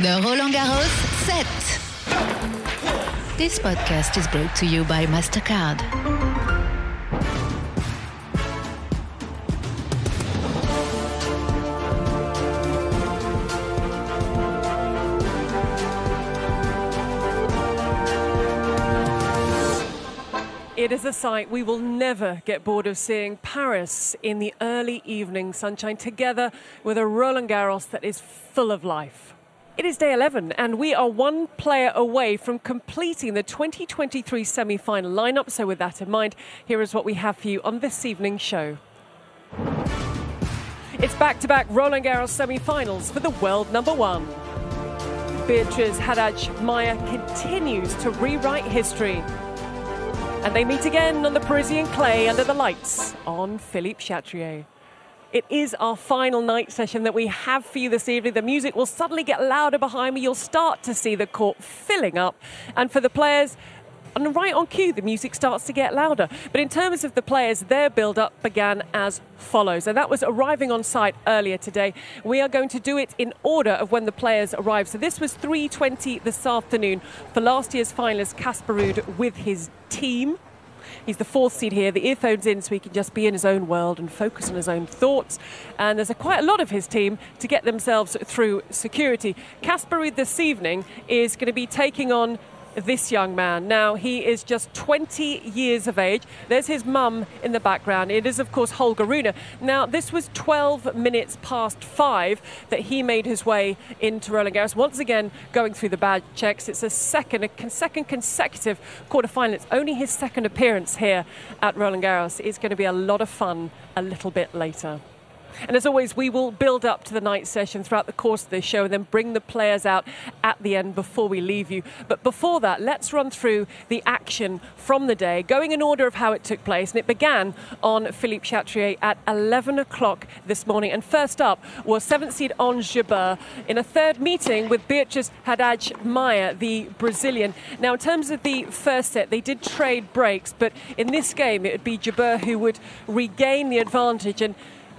The Roland Garros set. This podcast is brought to you by MasterCard. It is a sight we will never get bored of seeing Paris in the early evening sunshine together with a Roland Garros that is full of life. It is day 11, and we are one player away from completing the 2023 semi final lineup. So, with that in mind, here is what we have for you on this evening's show. It's back to back Roland Garros semi finals for the world number one. Beatriz Haddad Maia continues to rewrite history and they meet again on the Parisian clay under the lights on Philippe Chatrier. It is our final night session that we have for you this evening. The music will suddenly get louder behind me. You'll start to see the court filling up. And for the players, and right on cue, the music starts to get louder. But in terms of the players, their build up began as follows. And that was arriving on site earlier today. We are going to do it in order of when the players arrived. So this was 3.20 this afternoon for last year's finalist Casper with his team. He's the fourth seed here. The earphones in so he can just be in his own world and focus on his own thoughts. And there's a, quite a lot of his team to get themselves through security. Casper this evening is going to be taking on this young man. Now, he is just 20 years of age. There's his mum in the background. It is, of course, Holger Rune. Now, this was 12 minutes past five that he made his way into Roland Garros. Once again, going through the bad checks. It's a second, a second consecutive quarterfinal. It's only his second appearance here at Roland Garros. It's going to be a lot of fun a little bit later. And as always, we will build up to the night session throughout the course of this show and then bring the players out at the end before we leave you. But before that, let's run through the action from the day, going in order of how it took place. And it began on Philippe Chatrier at 11 o'clock this morning. And first up was seventh seed Ons Jabeur in a third meeting with Beatriz Haddad Maia, the Brazilian. Now, in terms of the first set, they did trade breaks, but in this game, it would be Jabeur who would regain the advantage. And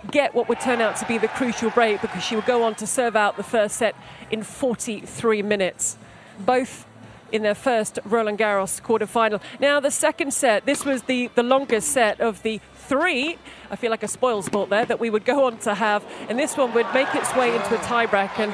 get what would turn out to be the crucial break because she would go on to serve out the first set in 43 minutes. Both in their first Roland Garros quarterfinal. Now, the second set, this was the, the longest set of the three. I feel like a spoil sport there that we would go on to have, and this one would make its way into a tiebreak. And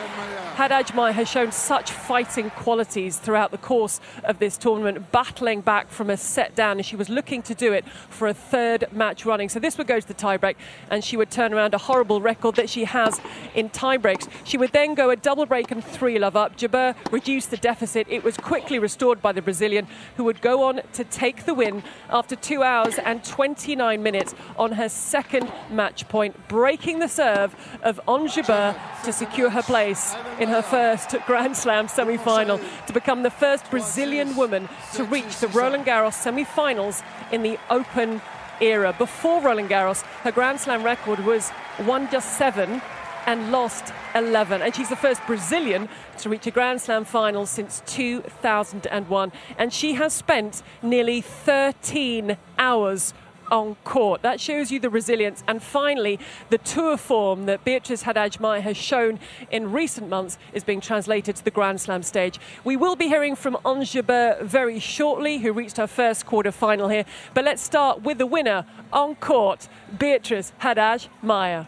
Haddad Maia has shown such fighting qualities throughout the course of this tournament, battling back from a set down, and she was looking to do it for a third match running. So this would go to the tiebreak, and she would turn around a horrible record that she has in tiebreaks. She would then go a double break and three love up. Jabeur reduced the deficit. It was quickly restored by the Brazilian, who would go on to take the win after two hours and 29 minutes on her second match point, breaking the serve of Jabeur to secure her place in her first Grand Slam semi final to become the first Brazilian woman to reach the Roland Garros semi finals in the Open era. Before Roland Garros, her Grand Slam record was won just seven and lost 11. And she's the first Brazilian to reach a Grand Slam final since 2001. And she has spent nearly 13 hours on court. That shows you the resilience. And finally, the tour form that Beatriz Haddad Maia has shown in recent months is being translated to the Grand Slam stage. We will be hearing from Jabeur very shortly, who reached her first quarter final here. But let's start with the winner on court, Beatriz Haddad Maia.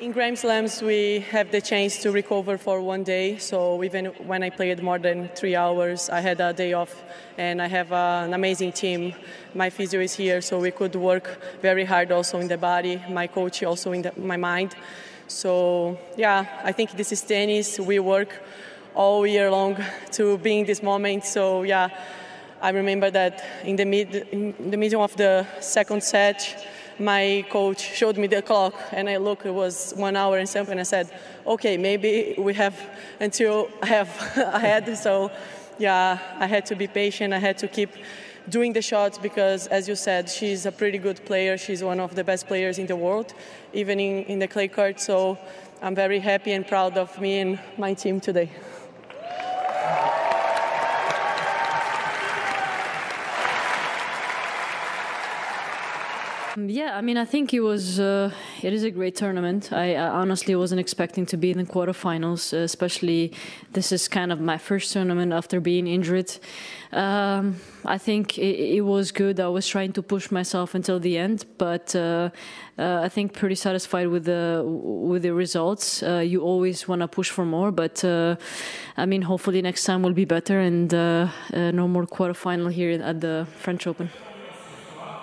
In Grand Slams, we have the chance to recover for one day. So even when I played more than three hours, I had a day off, and I have an amazing team. My physio is here, so we could work very hard also in the body. My coach also in the, my mind. So yeah, I think this is tennis. We work all year long to be in this moment. So yeah, I remember that in the mid in the middle of the second set my coach showed me the clock and I looked, it was one hour and something. I said, okay, maybe we have until I have ahead. So, yeah, I had to be patient. I had to keep doing the shots because, as you said, she's a pretty good player. She's one of the best players in the world, even in, in the clay court. So, I'm very happy and proud of me and my team today. Yeah, I mean, I think it was uh, it is a great tournament. I, I, honestly wasn't expecting to be in the quarterfinals, especially this is kind of my first tournament after being injured. Um, I think it, it, was good. I was trying to push myself until the end, but uh, uh, I think pretty satisfied with the with the results. Uh, you always want to push for more, but uh, I mean, hopefully next time will be better and uh, uh, no more quarterfinal here at the French Open.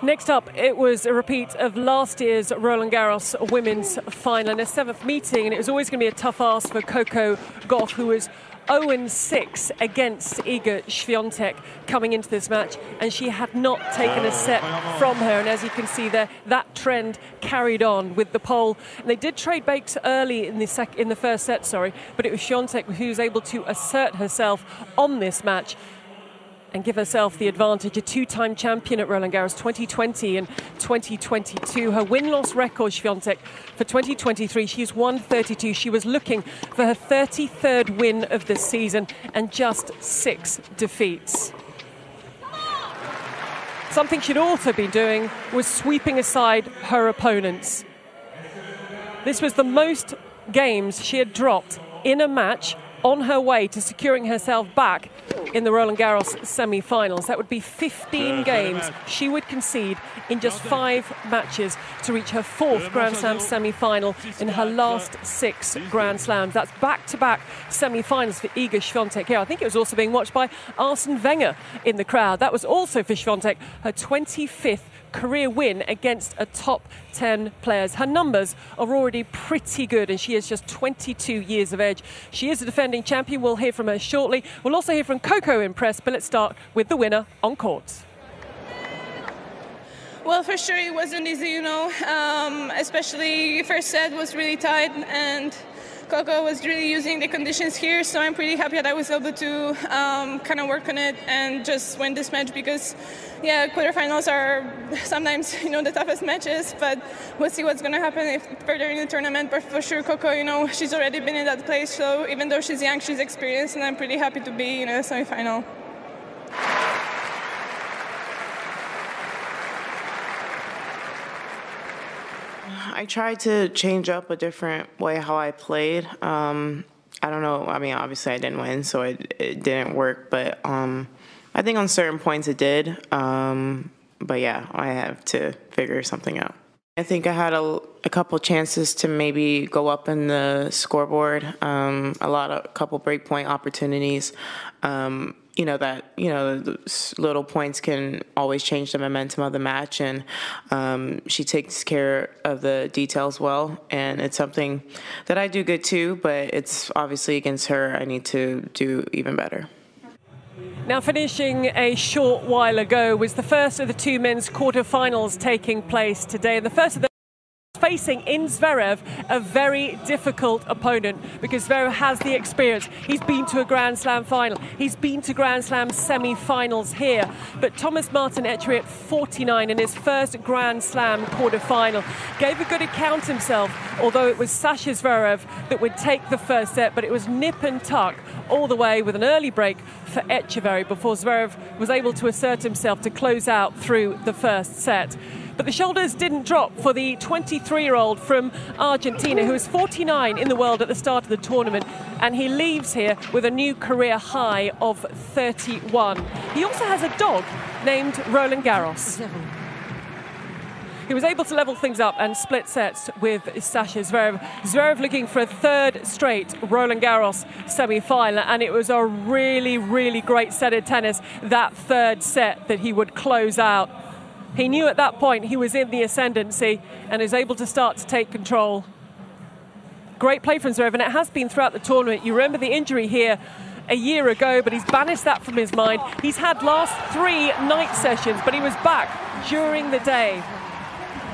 Next up, it was a repeat of last year's Roland Garros women's final in a seventh meeting, and it was always going to be a tough ask for Coco Gauff, who was 0 6 against Iga Swiatek coming into this match, and she had not taken a set from her. And as you can see there, that trend carried on with the pole. And they did trade breaks early in the sec- in the first set, sorry, but it was Swiatek who was able to assert herself on this match and give herself the advantage. A two time champion at Roland Garros 2020 and 2022. Her win loss record, Swiatek, for 2023, she's 132. She was looking for her 33rd win of the season and just six defeats. Something she'd also been doing was sweeping aside her opponents. This was the most games she had dropped in a match on her way to securing herself back in the Roland Garros semi finals. That would be 15 games she would concede in just five matches to reach her fourth Grand Slam semi final in her last six Grand Slams. That's back to back semi finals for Iga Swiatek here. I think it was also being watched by Arsene Wenger in the crowd. That was also for Swiatek, her 25th career win against a top 10 players. Her numbers are already pretty good, and she is just 22 years of age. She is a defending champion. We'll hear from her shortly. We'll also hear from Coco in press, but let's start with the winner on court. Well, for sure it wasn't easy, you know. Um, especially first set was really tight, and Coco was really using the conditions here, so I'm pretty happy that I was able to um, kind of work on it and just win this match because, yeah, quarterfinals are sometimes you know the toughest matches, but we'll see what's going to happen if further in the tournament. But for sure, Coco, you know, she's already been in that place, so even though she's young, she's experienced, and I'm pretty happy to be in a semifinal. I tried to change up a different way how I played. Um, I don't know. I mean, obviously I didn't win, so it, it didn't work. But um, I think on certain points it did. Um, but yeah, I have to figure something out. I think I had a, a couple chances to maybe go up in the scoreboard. Um, a lot of a couple breakpoint opportunities. Um, you know that you know little points can always change the momentum of the match, and um, she takes care of the details well, and it's something that I do good too. But it's obviously against her, I need to do even better. Now, finishing a short while ago was the first of the two men's quarterfinals taking place today, the first of the facing in Zverev a very difficult opponent because Zverev has the experience. He's been to a Grand Slam final. He's been to Grand Slam semi-finals here. But Thomas Martin Etcheverry at 49 in his first Grand Slam quarter-final gave a good account himself, although it was Sasha Zverev that would take the first set, but it was nip and tuck all the way with an early break for Etcheverry before Zverev was able to assert himself to close out through the first set. But the shoulders didn't drop for the 23 year old from Argentina, who was 49 in the world at the start of the tournament, and he leaves here with a new career high of 31. He also has a dog named Roland Garros. He was able to level things up and split sets with Sasha Zverev. Zverev looking for a third straight Roland Garros semi final, and it was a really, really great set of tennis, that third set that he would close out he knew at that point he was in the ascendancy and is able to start to take control. Great play from Zverev, and it has been throughout the tournament. You remember the injury here a year ago, but he's banished that from his mind. He's had last three night sessions, but he was back during the day.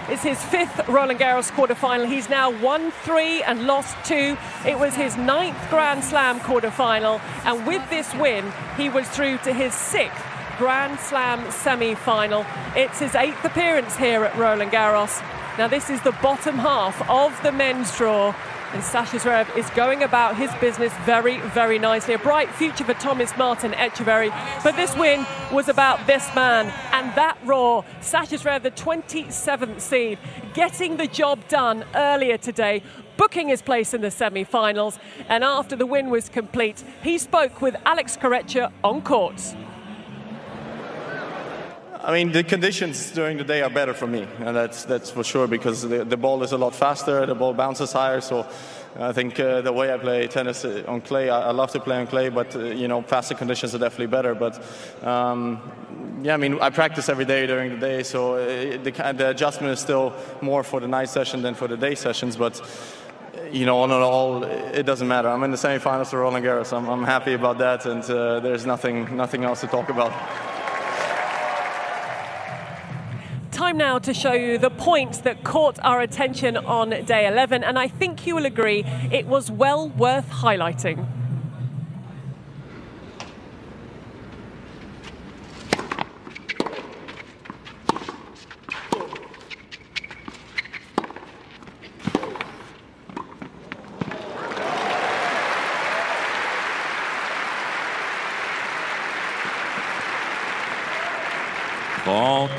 It's his fifth Roland Garros quarterfinal. He's now won three and lost two. It was his ninth Grand Slam quarterfinal, and with this win, he was through to his sixth Grand Slam semi final. It's his eighth appearance here at Roland Garros. Now, this is the bottom half of the men's draw. And Sasha Zverev is going about his business very, very nicely. A bright future for Thomas Martin Etcheverry. But this win was about this man and that roar. Sasha Zverev, the 27th seed, getting the job done earlier today booking his place in the semi finals. And after the win was complete, he spoke with Alex Corretja on court. I mean, the conditions during the day are better for me, and that's that's for sure because the, the ball is a lot faster, the ball bounces higher. So I think uh, the way I play tennis uh, on clay, I, I love to play on clay, but uh, you know, faster conditions are definitely better. But um, yeah, I mean, I practice every day during the day, so uh, the, the adjustment is still more for the night session than for the day sessions. But you know, on and all, it doesn't matter. I'm in the semifinals for Roland Garros. I'm, I'm happy about that, and uh, there's nothing nothing else to talk about. Time now to show you the points that caught our attention on day 11, and I think you will agree it was well worth highlighting.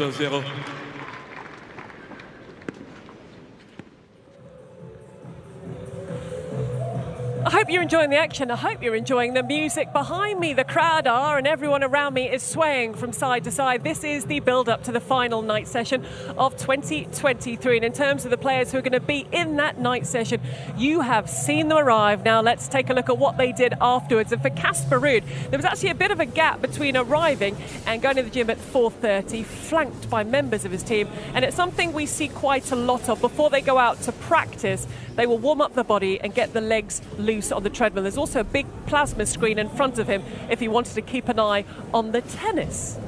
Trente zéro. You're enjoying the action. I hope you're enjoying the music behind me. The crowd are, and everyone around me is swaying from side to side. This is the build up to the final night session of 2023. And in terms of the players who are going to be in that night session, you have seen them arrive. Now let's take a look at what they did afterwards. And for Casper Ruud, there was actually a bit of a gap between arriving and going to the gym at 4:30, flanked by members of his team. And it's something we see quite a lot of before they go out to practice. They will warm up the body and get the legs loose on the treadmill. There's also a big plasma screen in front of him if he wanted to keep an eye on the tennis.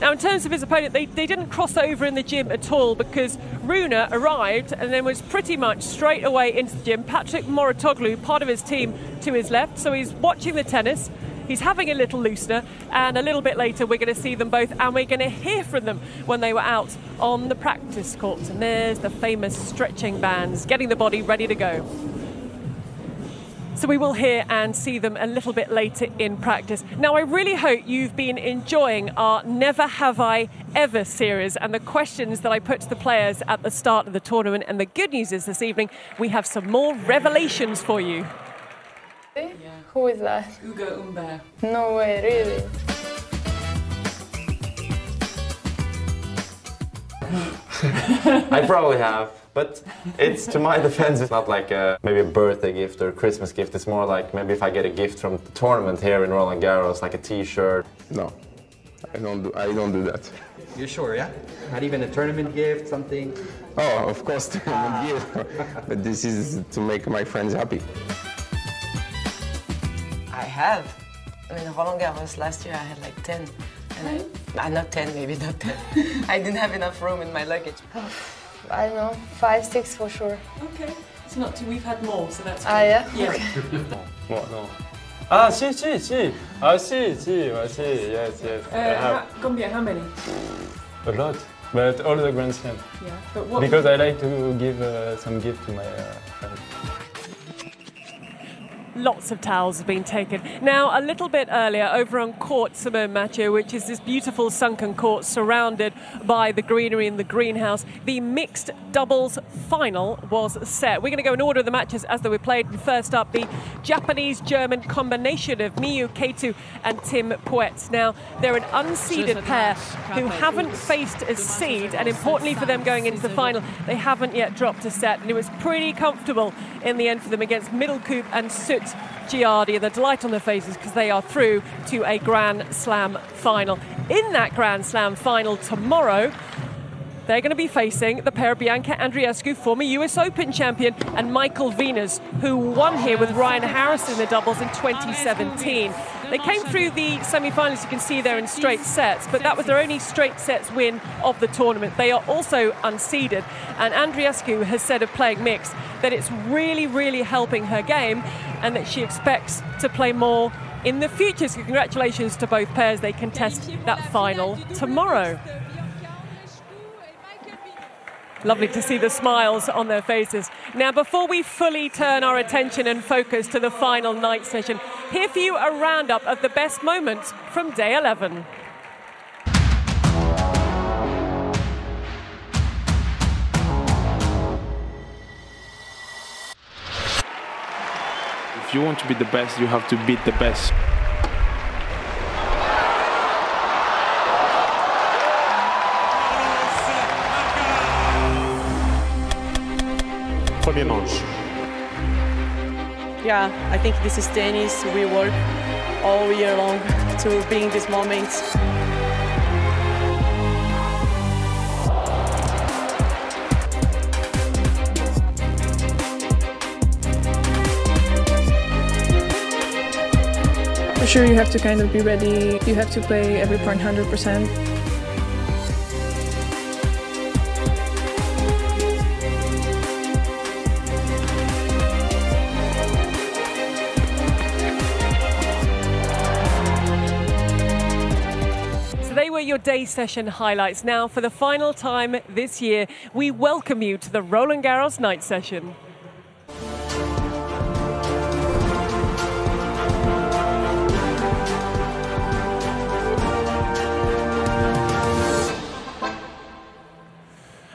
Now, in terms of his opponent, they, they didn't cross over in the gym at all because Rune arrived and then was pretty much straight away into the gym. Patrick Mouratoglou, part of his team, to his left. So he's watching the tennis. He's having a little loosener, and a little bit later, we're going to see them both, and we're going to hear from them when they were out on the practice courts. And there's the famous stretching bands, getting the body ready to go. So we will hear and see them a little bit later in practice. Now, I really hope you've been enjoying our Never Have I Ever series and the questions that I put to the players at the start of the tournament. And the good news is this evening we have some more revelations for you. Yeah. Who is that? Ugo Humbert. No way, really? I probably have, but it's to my defense. It's not like a, maybe a birthday gift or a Christmas gift. It's more like maybe if I get a gift from the tournament here in Roland Garros, like a T-shirt. No, I don't do. I don't do that. You're sure, yeah? Not even a tournament gift, something? Oh, of course, tournament gift. but this is to make my friends happy. I have. I mean, Roland Garros last year I had like 10. And I, uh, not 10, maybe not 10. I didn't have enough room in my luggage. I don't know, five, six for sure. Okay. It's not too, we've had more, so that's good. Ah, yeah? Yeah. Okay. no, no. Ah, si, si, si. Ah, si, si, well, si, yes, yes. Uh, have how, Gambia, how many? a lot, but all the Grand Slam. Yeah. But what, Because I like to give uh, some gift to my uh, friends. Lots of towels have been taken. Now, a little bit earlier, over on Court Simone Mathieu, which is this beautiful sunken court surrounded by the greenery in the greenhouse, the mixed doubles final was set. We're going to go in order of the matches as they were played. First up, the Japanese German combination of Miyu Kato and Tim Pütz. Now, they're an unseeded pair who haven't faced a seed, and importantly for them going into the final, they haven't yet dropped a set, and it was pretty comfortable in the end for them against Middelkoop and Soot Giardi, and the delight on their faces because they are through to a Grand Slam final. In that Grand Slam final tomorrow, they're going to be facing the pair of Bianca Andreescu, former US Open champion, and Michael Venus, who won here with Ryan Harris in the doubles in 2017. They came through the semi finals, you can see there in straight sets, but that was their only straight sets win of the tournament. They are also unseeded, and Andreescu has said of playing mixed that it's really, really helping her game and that she expects to play more in the future. So, congratulations to both pairs. They contest that final tomorrow. Lovely to see the smiles on their faces. Now, before we fully turn our attention and focus to the final night session, here for you a roundup of the best moments from day 11. If you want to be the best, you have to beat the best. Yeah, I think this is tennis. We work all year long to bring this moment. For sure, you have to kind of be ready. You have to play every point 100%. Day session highlights. Now, for the final time this year, we welcome you to the Roland Garros night session.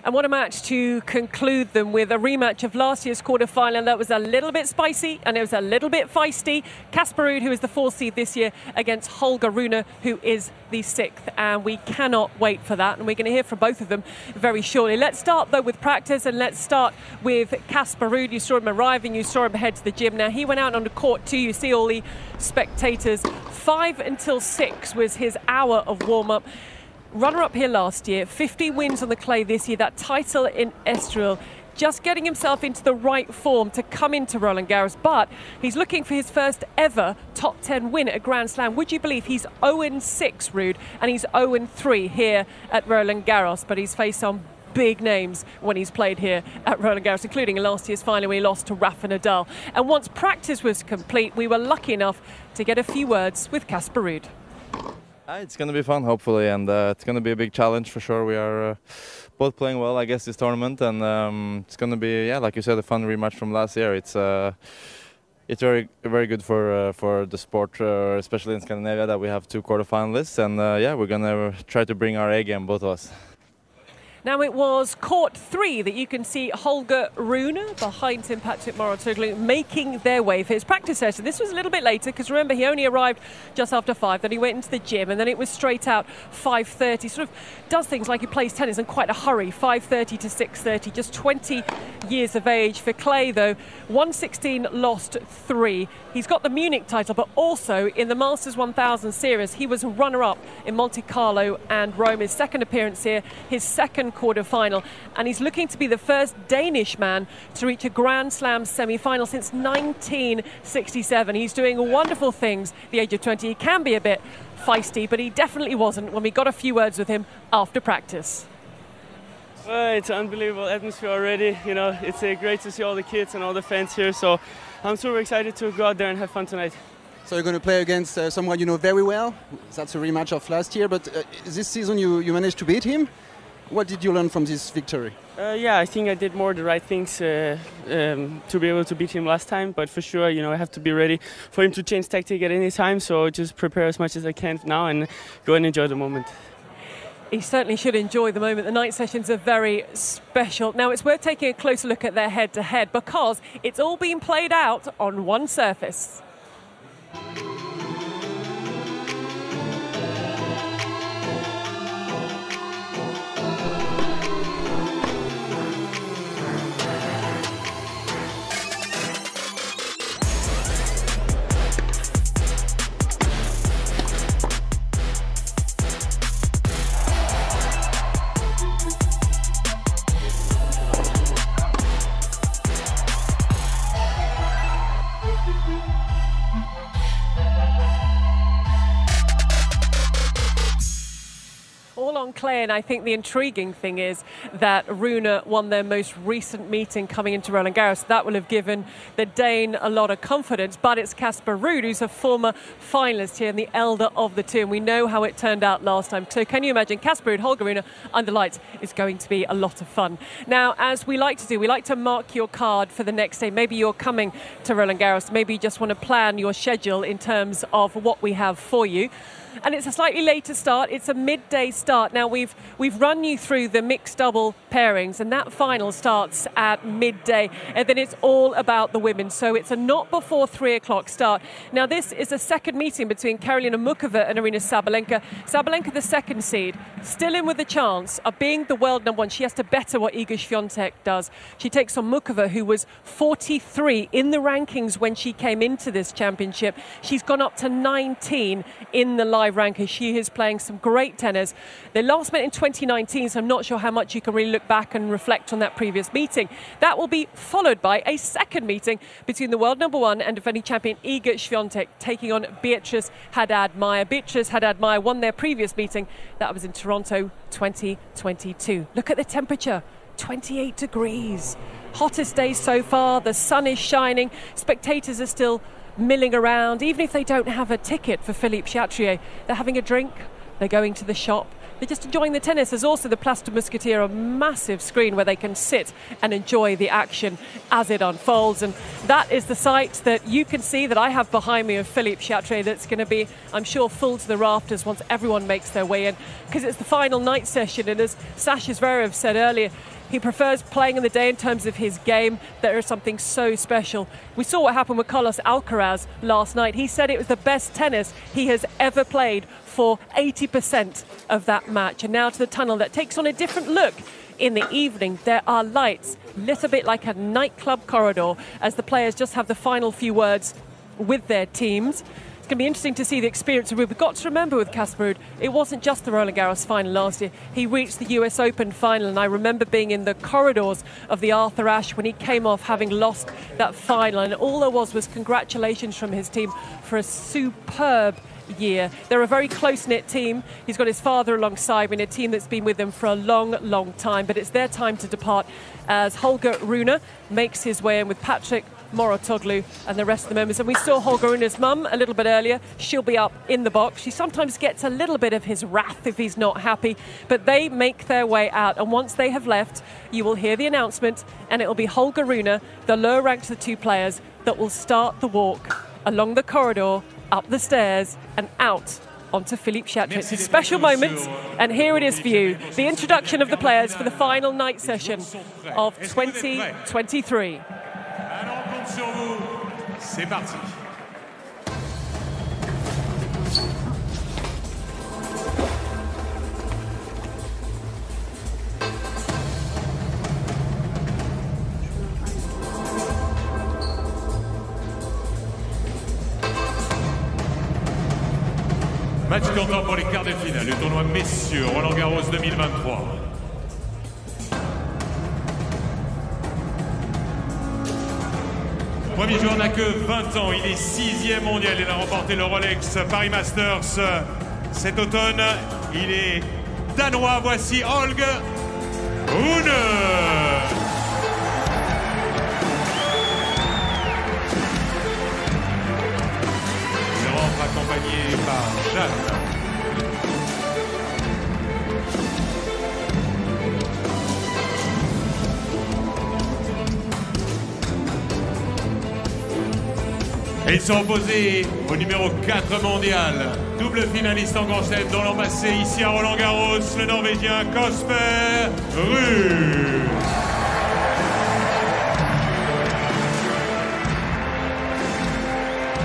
And what a match to conclude them with a rematch of last year's quarterfinal that was a little bit spicy and it was a little bit feisty. Casper Ruud, who is the fourth seed this year, against Holger Rune, who is the sixth. And we cannot wait for that. And we're going to hear from both of them very shortly. Let's start, though, with practice and let's start with Casper Ruud. You saw him arriving, you saw him head to the gym. Now, he went out on the court too. You see all the spectators. Five until six was his hour of warm up runner up here last year, 50 wins on the clay this year, that title in Estoril. Just getting himself into the right form to come into Roland Garros, but he's looking for his first ever top 10 win at a Grand Slam. Would you believe he's 0 6, Ruud, and he's 0 3 here at Roland Garros, but he's faced some big names when he's played here at Roland Garros, including last year's final where he lost to Rafa Nadal. And once practice was complete, we were lucky enough to get a few words with Casper Ruud. Uh, it's going to be fun, hopefully, and uh, it's going to be a big challenge for sure. We are uh, both playing well, I guess, this tournament, and um, it's going to be, yeah, like you said, a fun rematch from last year. It's uh, it's very very good for uh, for the sport, uh, especially in Scandinavia, that we have two quarterfinalists, and yeah, we're going to try to bring our A game, both of us. Now it was court three that you can see Holger Rune behind him, Patrick Mouratoglou, making their way for his practice session. This was a little bit later because remember he only arrived just after five. Then he went into the gym and then it was straight out 5:30. Sort of does things like he plays tennis in quite a hurry. 5:30 to 6:30. Just 20 years of age for Clay though. 116 lost three. He's got the Munich title, but also in the Masters 1000 series he was runner-up in Monte Carlo and Rome. His second appearance here, his second quarter final, and he's looking to be the first Danish man to reach a Grand Slam semi final since 1967. He's doing wonderful things at the age of 20. He can be a bit feisty, but he definitely wasn't when we got a few words with him after practice. Well, it's an unbelievable atmosphere already. You know, it's uh, great to see all the kids and all the fans here. So I'm super excited to go out there and have fun tonight. So you're going to play against uh, someone you know very well. That's a rematch of last year, but uh, this season you, you managed to beat him. What did you learn from this victory? Uh, yeah, I think I did more the right things uh, um, to be able to beat him last time. But for sure, you know, I have to be ready for him to change tactic at any time. So just prepare as much as I can now and go and enjoy the moment. He certainly should enjoy the moment. The night sessions are very special. Now, it's worth taking a closer look at their head to head because it's all been played out on one surface. And I think the intriguing thing is that Rune won their most recent meeting coming into Roland Garros. That will have given the Dane a lot of confidence, but it's Casper Ruud, who's a former finalist here and the elder of the two, and we know how it turned out last time. So can you imagine Casper Ruud, Holger Rune under lights is going to be a lot of fun. Now, as we like to do, we like to mark your card for the next day. Maybe you're coming to Roland Garros, maybe you just want to plan your schedule in terms of what we have for you and it's a slightly later start. It's a midday start. Now we've we've run you through the mixed double pairings, and that final starts at midday, and then it's all about the women. So it's a not before three o'clock start. Now this is a second meeting between Karolina Muchova and Aryna Sabalenka. Sabalenka, the second seed, still in with the chance of being the world number one. She has to better what Iga Swiatek does. She takes on Muchova, who was 43 in the rankings when she came into this championship. She's gone up to 19 in the live ranker. She is playing some great tennis. They last met in 2019, so I'm not sure how much you can really look back and reflect on that previous meeting. That will be followed by a second meeting between the world number one and defending champion Iga Swiatek taking on Beatriz Haddad Maia. Beatriz Haddad Maia won their previous meeting. That was in Toronto 2022. Look at the temperature 28 degrees. Hottest day so far. The sun is shining. Spectators are still milling around, even if they don't have a ticket for Philippe Chatrier. They're having a drink, they're going to the shop, they're just enjoying the tennis. There's also the Place des Mousquetaires, a massive screen where they can sit and enjoy the action as it unfolds. And that is the sight that you can see that I have behind me of Philippe Chatrier that's going to be, I'm sure, full to the rafters once everyone makes their way in because it's the final night session. And as Sasha Zverev said earlier, he prefers playing in the day in terms of his game. There is something so special. We saw what happened with Carlos Alcaraz last night. He said it was the best tennis he has ever played for 80% of that match. And now to the tunnel that takes on a different look. In the evening, there are lights, lit a bit like a nightclub corridor, as the players just have the final few words with their teams. It's going to be interesting to see the experience We've got to remember with Casper Ruud, it wasn't just the Roland Garros final last year. He reached the US Open final, and I remember being in the corridors of the Arthur Ashe when he came off having lost that final. And all there was was congratulations from his team for a superb year. They're a very close knit team. He's got his father alongside in a team that's been with them for a long, long time. But it's their time to depart as Holger Rune makes his way in with Patrick Mouratoglou and the rest of the members. And we saw Holger Rune's mum a little bit earlier. She'll be up in the box. She sometimes gets a little bit of his wrath if he's not happy, but they make their way out. And once they have left, you will hear the announcement, and it will be Holger Rune, the lower ranked of the two players, that will start the walk along the corridor, up the stairs, and out onto Philippe Chatrier. It's a special moment, and here it is for you the introduction of the players for the final night session of 2023. Sur vous. C'est parti. Match comptant pour les quarts de finale du tournoi Messieurs Roland Garros 2023. Premier joueur n'a que 20 ans, il est sixième mondial, il a remporté le Rolex Paris Masters cet automne. Il est danois, voici Holger Rune. Il rentre accompagné par Jeanne. Ils sont opposés au numéro 4 mondial, double finaliste en Grand dans l'an passé ici à Roland Garros, le Norvégien Casper Ruud.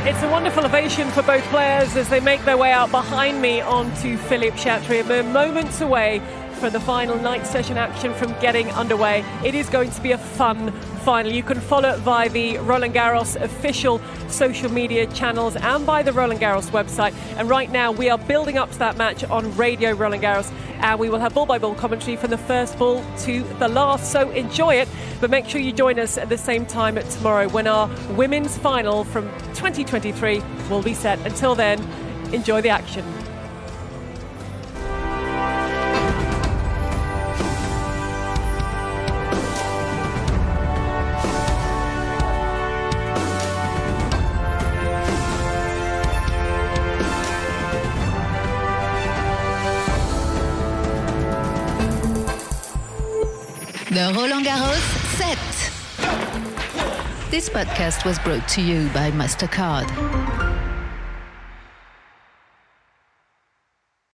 It's a wonderful ovation for both players as they make their way out behind me onto Philippe Chatrier. We're moments away for the final night session action from getting underway. It is going to be a fun final. You can follow it via the Roland Garros official social media channels and by the Roland Garros website. And right now, we are building up to that match on Radio Roland Garros, and we will have ball by ball commentary from the first ball to the last. So enjoy it, but make sure you join us at the same time at tomorrow when our women's final from 2023 will be set. Until then, enjoy the action. This podcast was brought to you by MasterCard.